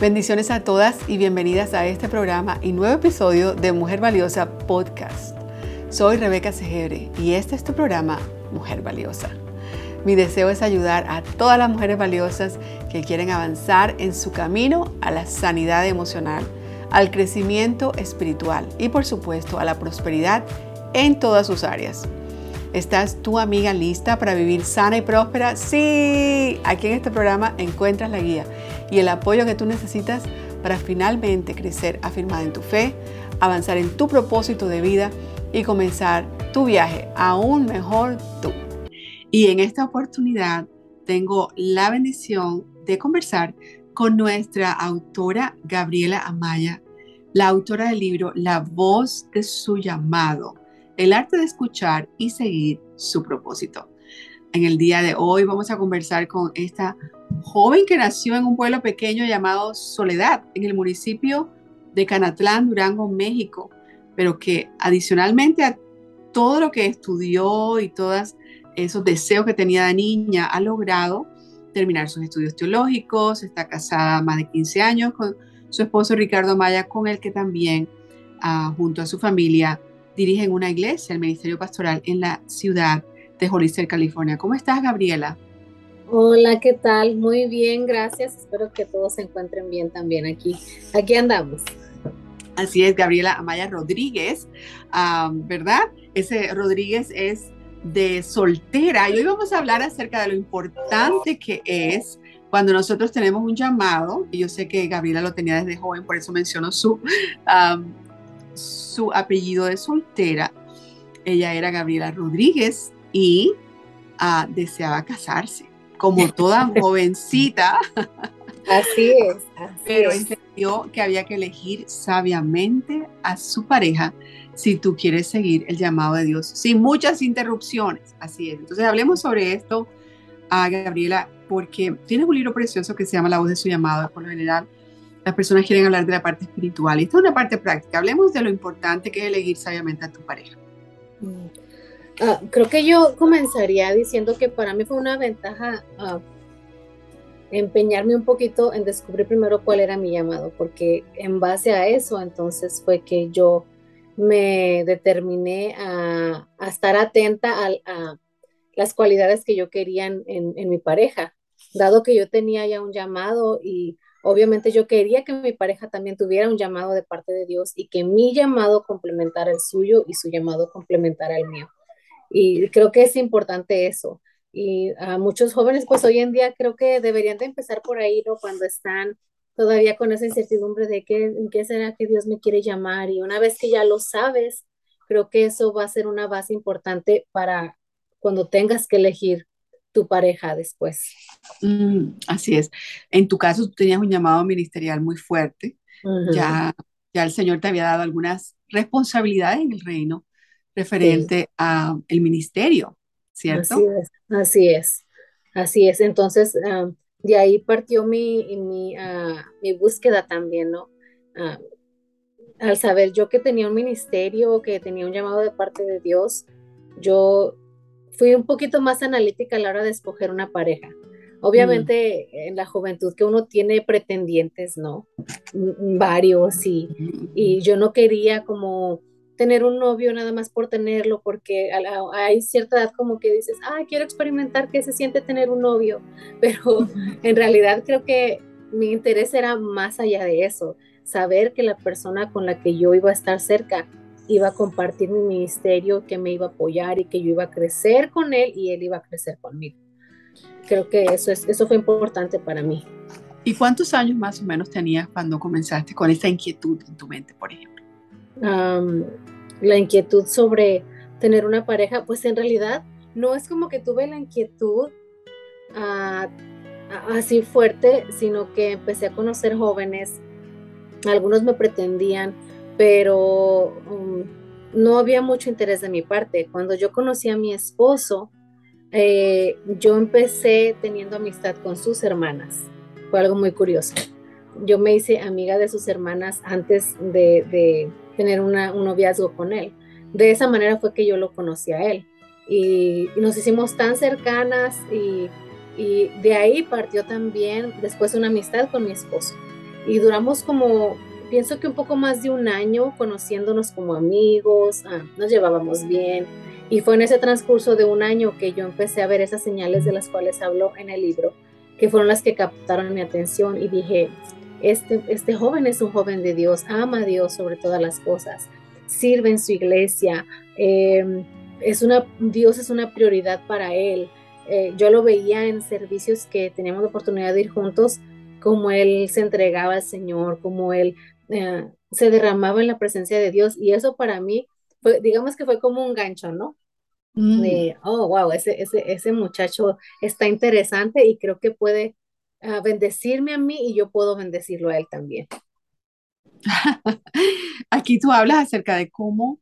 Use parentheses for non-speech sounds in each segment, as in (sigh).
Bendiciones a todas y bienvenidas a este programa y nuevo episodio de Mujer Valiosa Podcast. Soy Rebeca Segebre y este es tu programa Mujer Valiosa. Mi deseo es ayudar a todas las mujeres valiosas que quieren avanzar en su camino a la sanidad emocional, al crecimiento espiritual y por supuesto a la prosperidad en todas sus áreas. ¿Estás tu amiga lista para vivir sana y próspera? Sí, aquí en este programa encuentras la guía y el apoyo que tú necesitas para finalmente crecer afirmada en tu fe, avanzar en tu propósito de vida y comenzar tu viaje aún mejor tú. Y en esta oportunidad tengo la bendición de conversar con nuestra autora Gabriela Amaya, la autora del libro La voz de su llamado el arte de escuchar y seguir su propósito. En el día de hoy vamos a conversar con esta joven que nació en un pueblo pequeño llamado Soledad, en el municipio de Canatlán, Durango, México, pero que adicionalmente a todo lo que estudió y todos esos deseos que tenía de niña, ha logrado terminar sus estudios teológicos, está casada más de 15 años con su esposo Ricardo Maya, con el que también, ah, junto a su familia, dirigen una iglesia, el Ministerio Pastoral, en la ciudad de Hollister, California. ¿Cómo estás, Gabriela? Hola, ¿qué tal? Muy bien, gracias. Espero que todos se encuentren bien también aquí. Aquí andamos. Así es, Gabriela Amaya Rodríguez, ¿verdad? Ese Rodríguez es de soltera y hoy vamos a hablar acerca de lo importante que es cuando nosotros tenemos un llamado, y yo sé que Gabriela lo tenía desde joven, por eso menciono su, su apellido de soltera. Ella era Gabriela Rodríguez y ah, deseaba casarse, como toda (laughs) jovencita. Así es. pero entendió que había que elegir sabiamente a su pareja si tú quieres seguir el llamado de Dios, sin muchas interrupciones. Así es. Entonces hablemos sobre esto, a Gabriela, porque tienes un libro precioso que se llama La voz de su llamado, por lo general las personas quieren hablar de la parte espiritual. Esta es una parte práctica. Hablemos de lo importante que es elegir sabiamente a tu pareja. Mm. Ah, creo que yo comenzaría diciendo que para mí fue una ventaja ah, empeñarme un poquito en descubrir primero cuál era mi llamado, porque en base a eso entonces fue que yo me determiné a, estar atenta a, las cualidades que yo quería en, en mi pareja, dado que yo tenía ya un llamado y Obviamente yo quería que mi pareja también tuviera un llamado de parte de Dios y que mi llamado complementara el suyo y su llamado complementara el mío. Y creo que es importante eso. Y a muchos jóvenes, pues hoy en día creo que deberían de empezar por ahí, ¿no? Cuando están todavía con esa incertidumbre de qué, en qué será que Dios me quiere llamar. Y una vez que ya lo sabes, creo que eso va a ser una base importante para cuando tengas que elegir tu pareja después. Mm, así es. En tu caso, tú tenías un llamado ministerial muy fuerte. ya, ya el Señor te había dado algunas responsabilidades en el reino referente a el ministerio, ¿cierto? Así es, así es. Así es. Entonces, ah, de ahí partió mi, mi, ah, mi búsqueda también, ¿no? Ah, al saber yo que tenía un ministerio, que tenía un llamado de parte de Dios, yo fui un poquito más analítica a la hora de escoger una pareja. Obviamente mm. en la juventud que uno tiene pretendientes, ¿no? Varios y, y yo no quería como tener un novio nada más por tenerlo, porque hay cierta edad como que dices, ah, quiero experimentar qué se siente tener un novio, (laughs) pero en realidad creo que mi interés era más allá de eso, saber que la persona con la que yo iba a estar cerca iba a compartir mi ministerio, que me iba a apoyar y que yo iba a crecer con él y él iba a crecer conmigo. Creo que eso, es, eso fue importante para mí. ¿Y cuántos años más o menos tenías cuando comenzaste con esa inquietud en tu mente, por ejemplo? La inquietud sobre tener una pareja, pues en realidad no es como que tuve la inquietud ah, así fuerte, sino que empecé a conocer jóvenes, algunos me pretendían, pero um, no había mucho interés de mi parte. Cuando yo conocí a mi esposo, eh, yo empecé teniendo amistad con sus hermanas. Fue algo muy curioso. Yo me hice amiga de sus hermanas antes de, tener un noviazgo con él. De esa manera fue que yo lo conocí a él. Y, nos hicimos tan cercanas y, y de ahí partió también después una amistad con mi esposo. y duramos como, pienso que un poco más de un año conociéndonos como amigos, ah, nos llevábamos bien. Y fue en ese transcurso de un año que yo empecé a ver esas señales de las cuales hablo en el libro, que fueron las que captaron mi atención y dije, este, este joven es un joven de Dios, ama a Dios sobre todas las cosas, sirve en su iglesia, em, es una, Dios es una prioridad para él. Eh, yo lo veía en servicios que teníamos la oportunidad de ir juntos, como él se entregaba al Señor, como él eh, se derramaba en la presencia de Dios. Y eso para mí, fue, digamos que fue como un gancho, ¿no? Mm. De, oh, wow, ese, ese, ese muchacho está interesante y creo que puede uh, bendecirme a mí y yo puedo bendecirlo a él también. (laughs) Aquí tú hablas acerca de cómo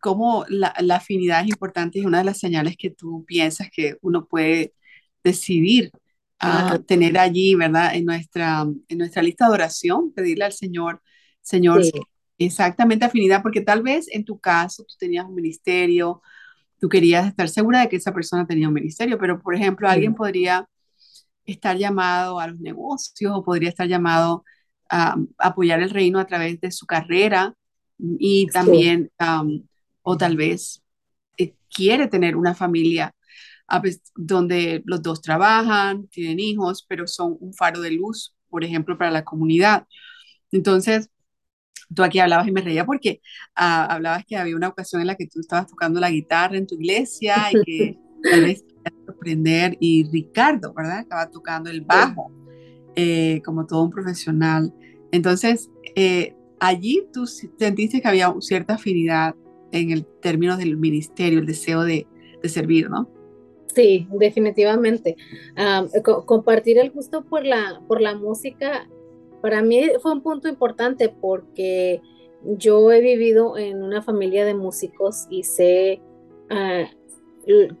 cómo la, la, afinidad es importante y una de las señales que tú piensas que uno puede decidir a tener allí, ¿verdad? En nuestra, en nuestra lista de oración, pedirle al Señor, Señor, exactamente afinidad, porque tal vez en tu caso tú tenías un ministerio, tú querías estar segura de que esa persona tenía un ministerio, pero por ejemplo, alguien podría estar llamado a los negocios o podría estar llamado a, apoyar el reino a través de su carrera y también, o tal vez eh, quiere tener una familia donde los dos trabajan, tienen hijos, pero son un faro de luz, por ejemplo, para la comunidad. Entonces, tú aquí hablabas y me reía porque ah, hablabas que había una ocasión en la que tú estabas tocando la guitarra en tu iglesia y que (laughs) tal vez y Ricardo, ¿verdad? Estaba tocando el bajo eh, como todo un profesional. Entonces, eh, allí tú sentiste que había cierta afinidad en el término del ministerio, el deseo de, de servir, ¿no? Sí, definitivamente. compartir el gusto por la, por la música para mí fue un punto importante porque yo he vivido en una familia de músicos y sé ah,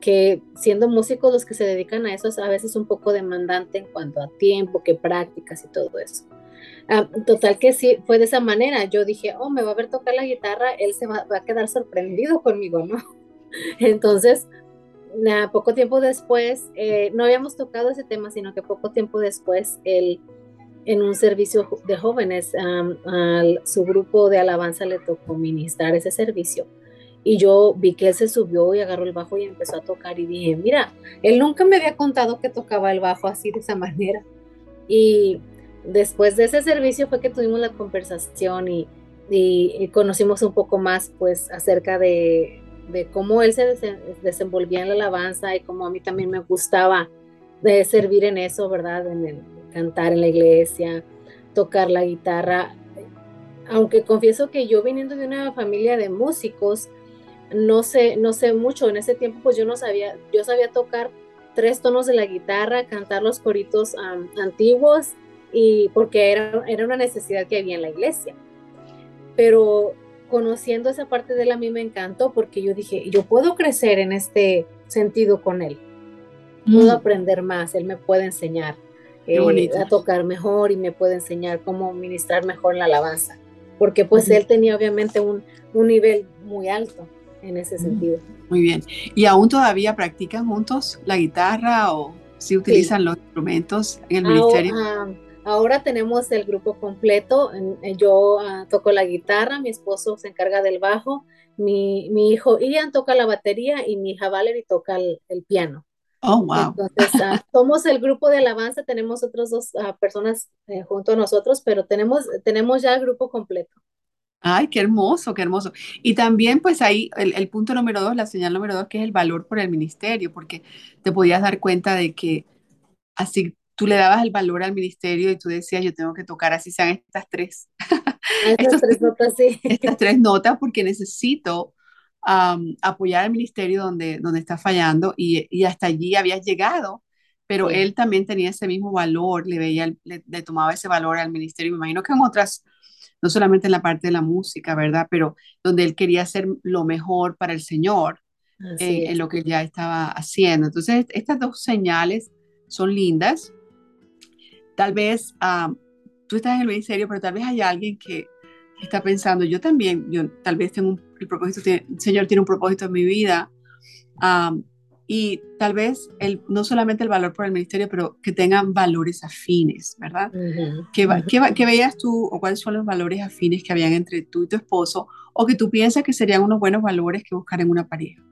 que siendo músicos los que se dedican a eso es a veces un poco demandante en cuanto a tiempo, que prácticas y todo eso. total que sí, fue de esa manera. Yo dije, oh, me va a ver tocar la guitarra, él se va, a quedar sorprendido conmigo, ¿no? (laughs) Entonces, poco tiempo después, eh, no habíamos tocado ese tema, sino que poco tiempo después, él, en un servicio de jóvenes, a su grupo de alabanza le tocó ministrar ese servicio. Y yo vi que él se subió y agarró el bajo y empezó a tocar y dije, mira, él nunca me había contado que tocaba el bajo así de esa manera. Y después de ese servicio fue que tuvimos la conversación y, y conocimos un poco más pues acerca de, de cómo él se desenvolvía en la alabanza y cómo a mí también me gustaba de servir en eso, ¿verdad? En cantar en la iglesia, tocar la guitarra. Aunque confieso que yo viniendo de una familia de músicos, no sé, no sé mucho. En ese tiempo, pues yo no sabía, yo sabía tocar tres tonos de la guitarra, cantar los coritos antiguos y porque era, era una necesidad que había en la iglesia. Pero conociendo esa parte de él a mí me encantó porque yo dije, yo puedo crecer en este sentido con él. Puedo mm. aprender más, él me puede enseñar eh, a tocar mejor y me puede enseñar cómo ministrar mejor la alabanza. Porque pues él tenía obviamente un, un, nivel muy alto en ese sentido. Muy bien. ¿Y aún todavía practican juntos la guitarra o si utilizan los instrumentos en el ministerio? Ah, Ahora tenemos el grupo completo. Yo ah, toco la guitarra, mi esposo se encarga del bajo, mi, hijo Ian toca la batería y mi hija Valerie toca el, piano. Oh, wow. Entonces, ah, (laughs) somos el grupo de alabanza, tenemos otras dos personas eh, junto a nosotros, pero tenemos, tenemos ya el grupo completo. Ay, qué hermoso, qué hermoso. Y también, pues ahí, el, el, punto número dos, la señal número dos, que es el valor por el ministerio, porque te podías dar cuenta de que así tú le dabas el valor al ministerio y tú decías, yo tengo que tocar así sean estas tres. (laughs) Estas tres notas, sí. (laughs) Estas tres notas porque necesito apoyar al ministerio donde, donde está fallando y, y hasta allí habías llegado, pero él también tenía ese mismo valor, le, veía, le, tomaba ese valor al ministerio. Me imagino que en otras, no solamente en la parte de la música, ¿verdad? Pero donde él quería hacer lo mejor para el Señor eh, en lo que ya estaba haciendo. Entonces, estas dos señales son lindas Tal vez ah, tú estás en el ministerio, pero tal vez hay alguien que está pensando, yo también, yo tal vez tengo un, el propósito, el Señor tiene un propósito en mi vida y tal vez el, no solamente el valor por el ministerio, pero que tengan valores afines, ¿verdad? ¿Qué, qué, veías tú o cuáles son los valores afines que habían entre tú y tu esposo o que tú piensas que serían unos buenos valores que buscar en una pareja?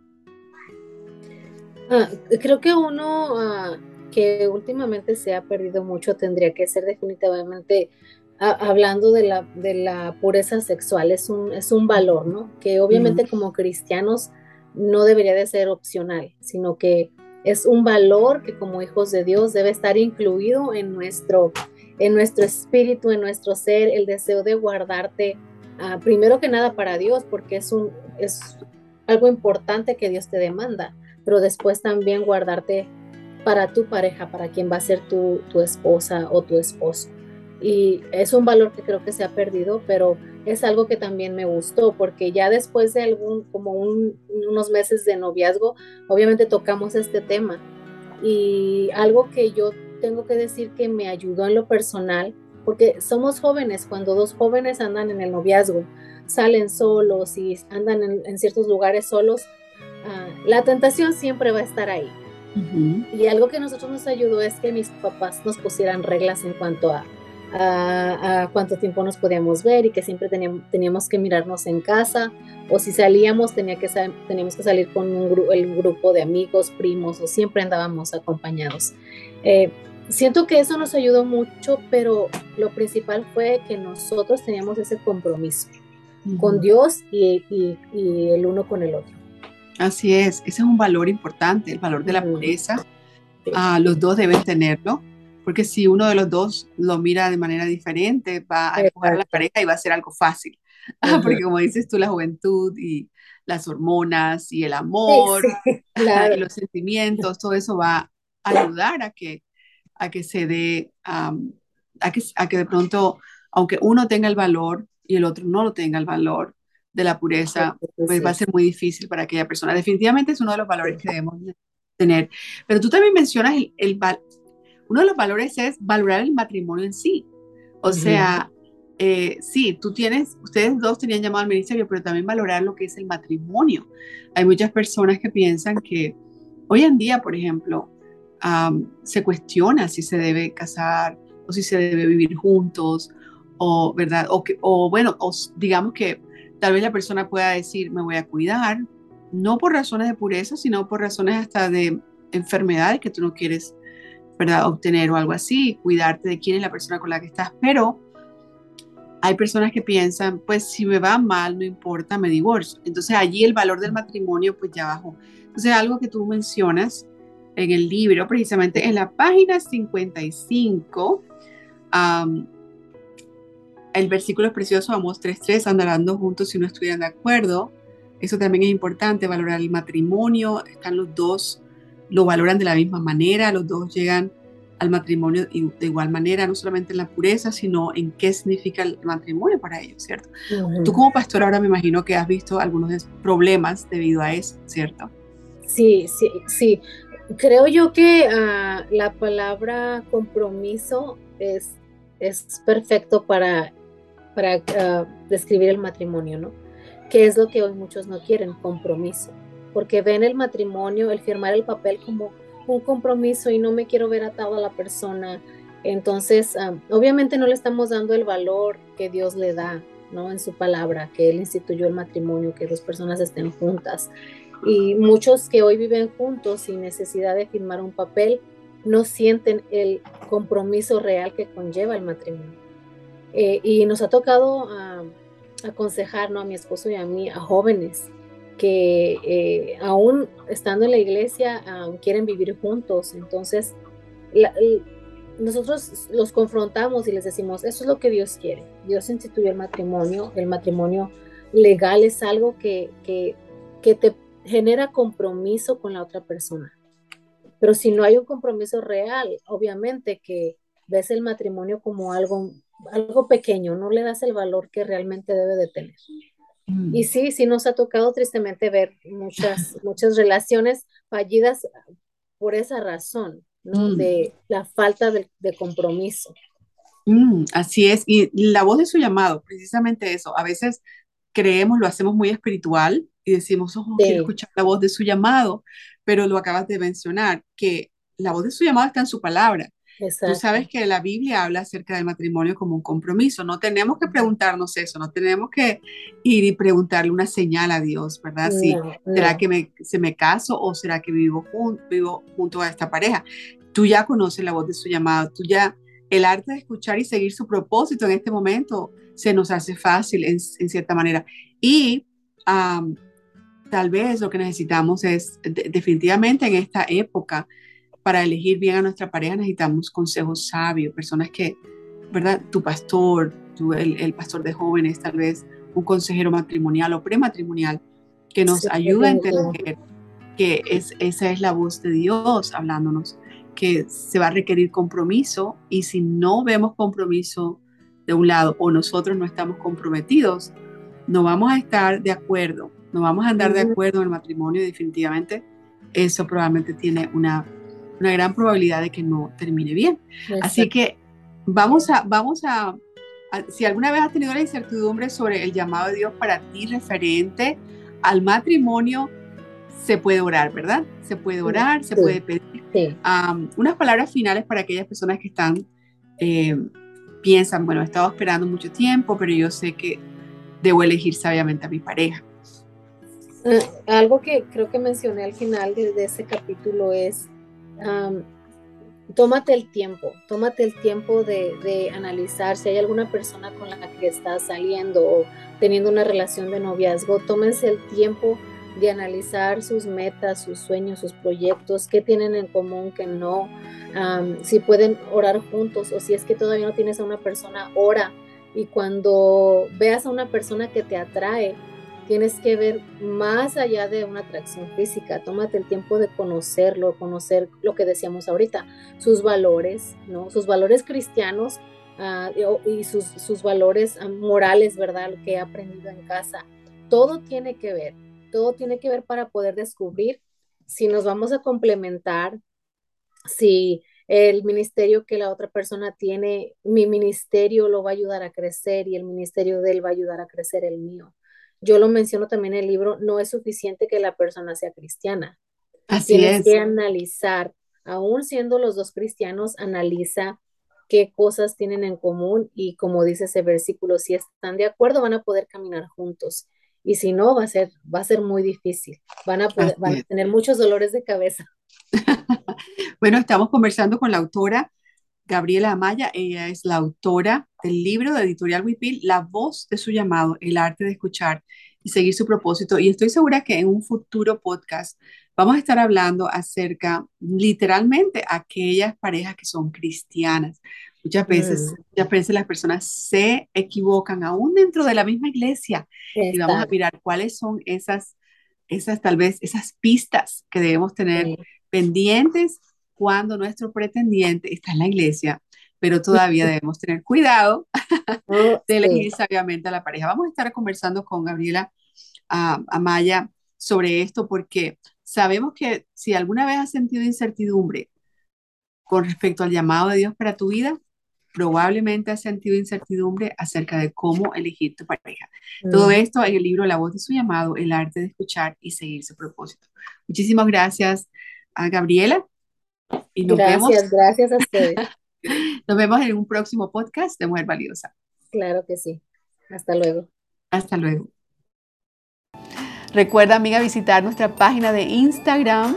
Ah, creo que uno ah, que últimamente se ha perdido mucho tendría que ser definitivamente ah, hablando de la, de la pureza sexual, es un, es un valor, ¿no? Que obviamente como cristianos no debería de ser opcional, sino que es un valor que como hijos de Dios debe estar incluido en nuestro, en nuestro espíritu, en nuestro ser, el deseo de guardarte ah, primero que nada para Dios, porque es, un, es algo importante que Dios te demanda, pero después también guardarte para tu pareja, para quien va a ser tu, tu esposa o tu esposo. Y es un valor que creo que se ha perdido, pero es algo que también me gustó porque ya después de algún, como unos meses de noviazgo, obviamente tocamos este tema y algo que yo tengo que decir que me ayudó en lo personal, porque somos jóvenes, cuando dos jóvenes andan en el noviazgo, salen solos y andan en, ciertos lugares solos, ah, la tentación siempre va a estar ahí. Y algo que a nosotros nos ayudó es que mis papás nos pusieran reglas en cuanto a a, cuánto tiempo nos podíamos ver y que siempre teníamos, teníamos que mirarnos en casa o si salíamos tenía que, teníamos que salir con un el grupo de amigos, primos o siempre andábamos acompañados. Eh, siento que eso nos ayudó mucho, pero lo principal fue que nosotros teníamos ese compromiso con Dios y, y, el uno con el otro. Así es, ese es un valor importante, el valor de la pureza. Ah, los dos deben tenerlo porque si uno de los dos lo mira de manera diferente, va a empujar a la pareja y va a ser algo fácil. (laughs) Porque como dices tú, la juventud y las hormonas y el amor (laughs) y los sentimientos, todo eso va a ayudar a que, a que se dé, a, que, a que de pronto, aunque uno tenga el valor y el otro no lo tenga el valor de la pureza, pues va a ser muy difícil para aquella persona. Definitivamente es uno de los valores que debemos tener. Pero tú también mencionas el, el, uno de los valores es valorar el matrimonio en sí. O sea, eh, sí, tú tienes, ustedes dos tenían llamado al ministerio, pero también valorar lo que es el matrimonio. Hay muchas personas que piensan que hoy en día, por ejemplo, se cuestiona si se debe casar o si se debe vivir juntos, o, ¿verdad? O, que, o bueno, o digamos que tal vez la persona pueda decir, me voy a cuidar, no por razones de pureza, sino por razones hasta de enfermedades que tú no quieres ¿verdad? Obtener o algo así, cuidarte de quién es la persona con la que estás, pero hay personas que piensan, pues si me va mal, no importa, me divorcio. Entonces allí el valor del matrimonio pues ya bajó. Entonces algo que tú mencionas en el libro, precisamente en la página 55, el versículo es precioso, vamos 3.3, andando juntos si no estuvieran de acuerdo. Eso también es importante, valorar el matrimonio, están los dos lo valoran de la misma manera, los dos llegan al matrimonio de igual manera, no solamente en la pureza, sino en qué significa el matrimonio para ellos, ¿cierto? Tú como pastor ahora me imagino que has visto algunos problemas debido a eso, ¿cierto? Sí, sí, sí. Creo yo que ah, la palabra compromiso es, es perfecto para, para ah, describir el matrimonio, ¿no? Que es lo que hoy muchos no quieren, compromiso porque ven el matrimonio, el firmar el papel como un compromiso y no me quiero ver atado a la persona. Entonces, ah, obviamente no le estamos dando el valor que Dios le da, ¿no? En su palabra, que Él instituyó el matrimonio, que dos personas estén juntas. Y muchos que hoy viven juntos sin necesidad de firmar un papel, no sienten el compromiso real que conlleva el matrimonio. Eh, y nos ha tocado uh, aconsejar ¿no? a mi esposo y a mí, a jóvenes, que eh, aún estando en la iglesia quieren vivir juntos. Entonces, nosotros los confrontamos y les decimos, eso es lo que Dios quiere. Dios instituyó el matrimonio. El matrimonio legal es algo que, que, que te genera compromiso con la otra persona. Pero si no hay un compromiso real, obviamente que ves el matrimonio como algo, algo pequeño, no le das el valor que realmente debe de tener. Mm. Y sí, sí nos ha tocado tristemente ver muchas, (laughs) muchas relaciones fallidas por esa razón, ¿no? Mm. De la falta de, compromiso. Mm, así es, y la voz de su llamado, precisamente eso. A veces creemos, lo hacemos muy espiritual y decimos, oh, quiero escuchar la voz de su llamado, pero lo acabas de mencionar, que la voz de su llamado está en su palabra. Tú sabes que la Biblia habla acerca del matrimonio como un compromiso. No tenemos que preguntarnos eso, no tenemos que ir y preguntarle una señal a Dios, ¿verdad? Si, ¿Será que me, se me caso o será que vivo, vivo junto a esta pareja? Tú ya conoces la voz de su llamado, tú ya, el arte de escuchar y seguir su propósito en este momento se nos hace fácil en, en cierta manera. Y tal vez lo que necesitamos es, definitivamente en esta época, para elegir bien a nuestra pareja necesitamos consejos sabios, personas que, ¿verdad? Tu pastor, el, pastor de jóvenes, tal vez un consejero matrimonial o prematrimonial, que nos ayude a entender que es, esa es la voz de Dios hablándonos, que se va a requerir compromiso y si no vemos compromiso de un lado o nosotros no estamos comprometidos, no vamos a estar de acuerdo, no vamos a andar de acuerdo en el matrimonio definitivamente eso probablemente tiene una una gran probabilidad de que no termine bien. Así que vamos a, vamos a, si alguna vez has tenido la incertidumbre sobre el llamado de Dios para ti referente al matrimonio, se puede orar, ¿verdad? Se puede orar, se puede pedir unas palabras finales para aquellas personas que están, eh, piensan, bueno, he estado esperando mucho tiempo, pero yo sé que debo elegir sabiamente a mi pareja. Eh, algo que creo que mencioné al final de ese capítulo es tómate el tiempo, tómate el tiempo de, analizar si hay alguna persona con la que estás saliendo o teniendo una relación de noviazgo, tómense el tiempo de analizar sus metas, sus sueños, sus proyectos, qué tienen en común, qué no, si pueden orar juntos o si es que todavía no tienes a una persona, ora. Y cuando veas a una persona que te atrae, tienes que ver más allá de una atracción física, tómate el tiempo de conocerlo, conocer lo que decíamos ahorita, sus valores, ¿no? Sus valores cristianos ah, y sus, sus valores ah, morales, ¿verdad? Lo que he aprendido en casa. Todo tiene que ver, todo tiene que ver para poder descubrir si nos vamos a complementar, si el ministerio que la otra persona tiene, mi ministerio lo va a ayudar a crecer y el ministerio de él va a ayudar a crecer el mío yo lo menciono también en el libro, no es suficiente que la persona sea cristiana. Así Tienes que analizar, aún siendo los dos cristianos, analiza qué cosas tienen en común y como dice ese versículo, si están de acuerdo van a poder caminar juntos y si no va a ser va a ser muy difícil. Van a poder, van a tener muchos dolores de cabeza. (laughs) bueno, estamos conversando con la autora Gabriela Amaya, ella es la autora del libro de Editorial Wipil, La voz de su llamado, el arte de escuchar y seguir su propósito. Y estoy segura que en un futuro podcast vamos a estar hablando acerca, literalmente, aquellas parejas que son cristianas. Muchas veces, mm. muchas veces las personas se equivocan aún dentro de la misma iglesia y vamos a mirar cuáles son esas, esas tal vez, esas pistas que debemos tener pendientes cuando nuestro pretendiente está en la iglesia, pero todavía (laughs) debemos tener cuidado de elegir sabiamente a la pareja. Vamos a estar conversando con Gabriela uh, Amaya sobre esto porque sabemos que si alguna vez has sentido incertidumbre con respecto al llamado de Dios para tu vida, probablemente has sentido incertidumbre acerca de cómo elegir tu pareja. Todo mm. esto en el libro La voz de su llamado, el arte de escuchar y seguir su propósito. Muchísimas gracias a Gabriela y nos gracias, gracias a ustedes. (laughs) nos vemos en un próximo podcast de Mujer Valiosa. Claro que sí. Hasta luego. Hasta luego. Recuerda, amiga, visitar nuestra página de Instagram.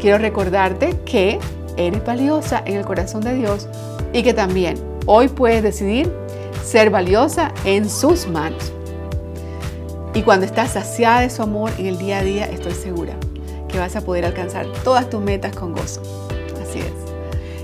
Quiero recordarte que eres valiosa en el corazón de Dios y que también hoy puedes decidir ser valiosa en sus manos. Y cuando estás saciada de su amor en el día a día, estoy segura que vas a poder alcanzar todas tus metas con gozo.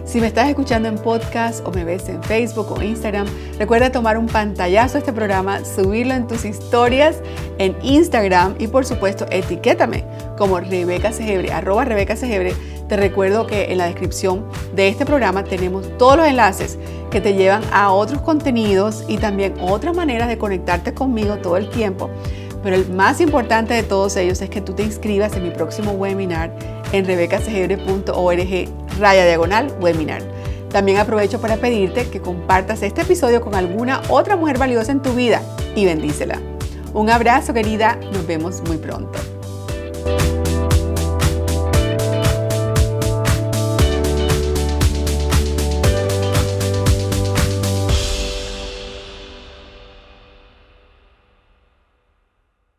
Si me estás escuchando en podcast o me ves en Facebook o Instagram, recuerda tomar un pantallazo de este programa, subirlo en tus historias en Instagram y por supuesto etiquétame como Rebeca Segebre, arroba Rebeca Segebre. Te recuerdo que en la descripción de este programa tenemos todos los enlaces que te llevan a otros contenidos y también otras maneras de conectarte conmigo todo el tiempo. Pero el más importante de todos ellos es que tú te inscribas en mi próximo webinar en rebecasegebre.org raya diagonal webinar. También aprovecho para pedirte que compartas este episodio con alguna otra mujer valiosa en tu vida y bendícela. Un abrazo querida, nos vemos muy pronto.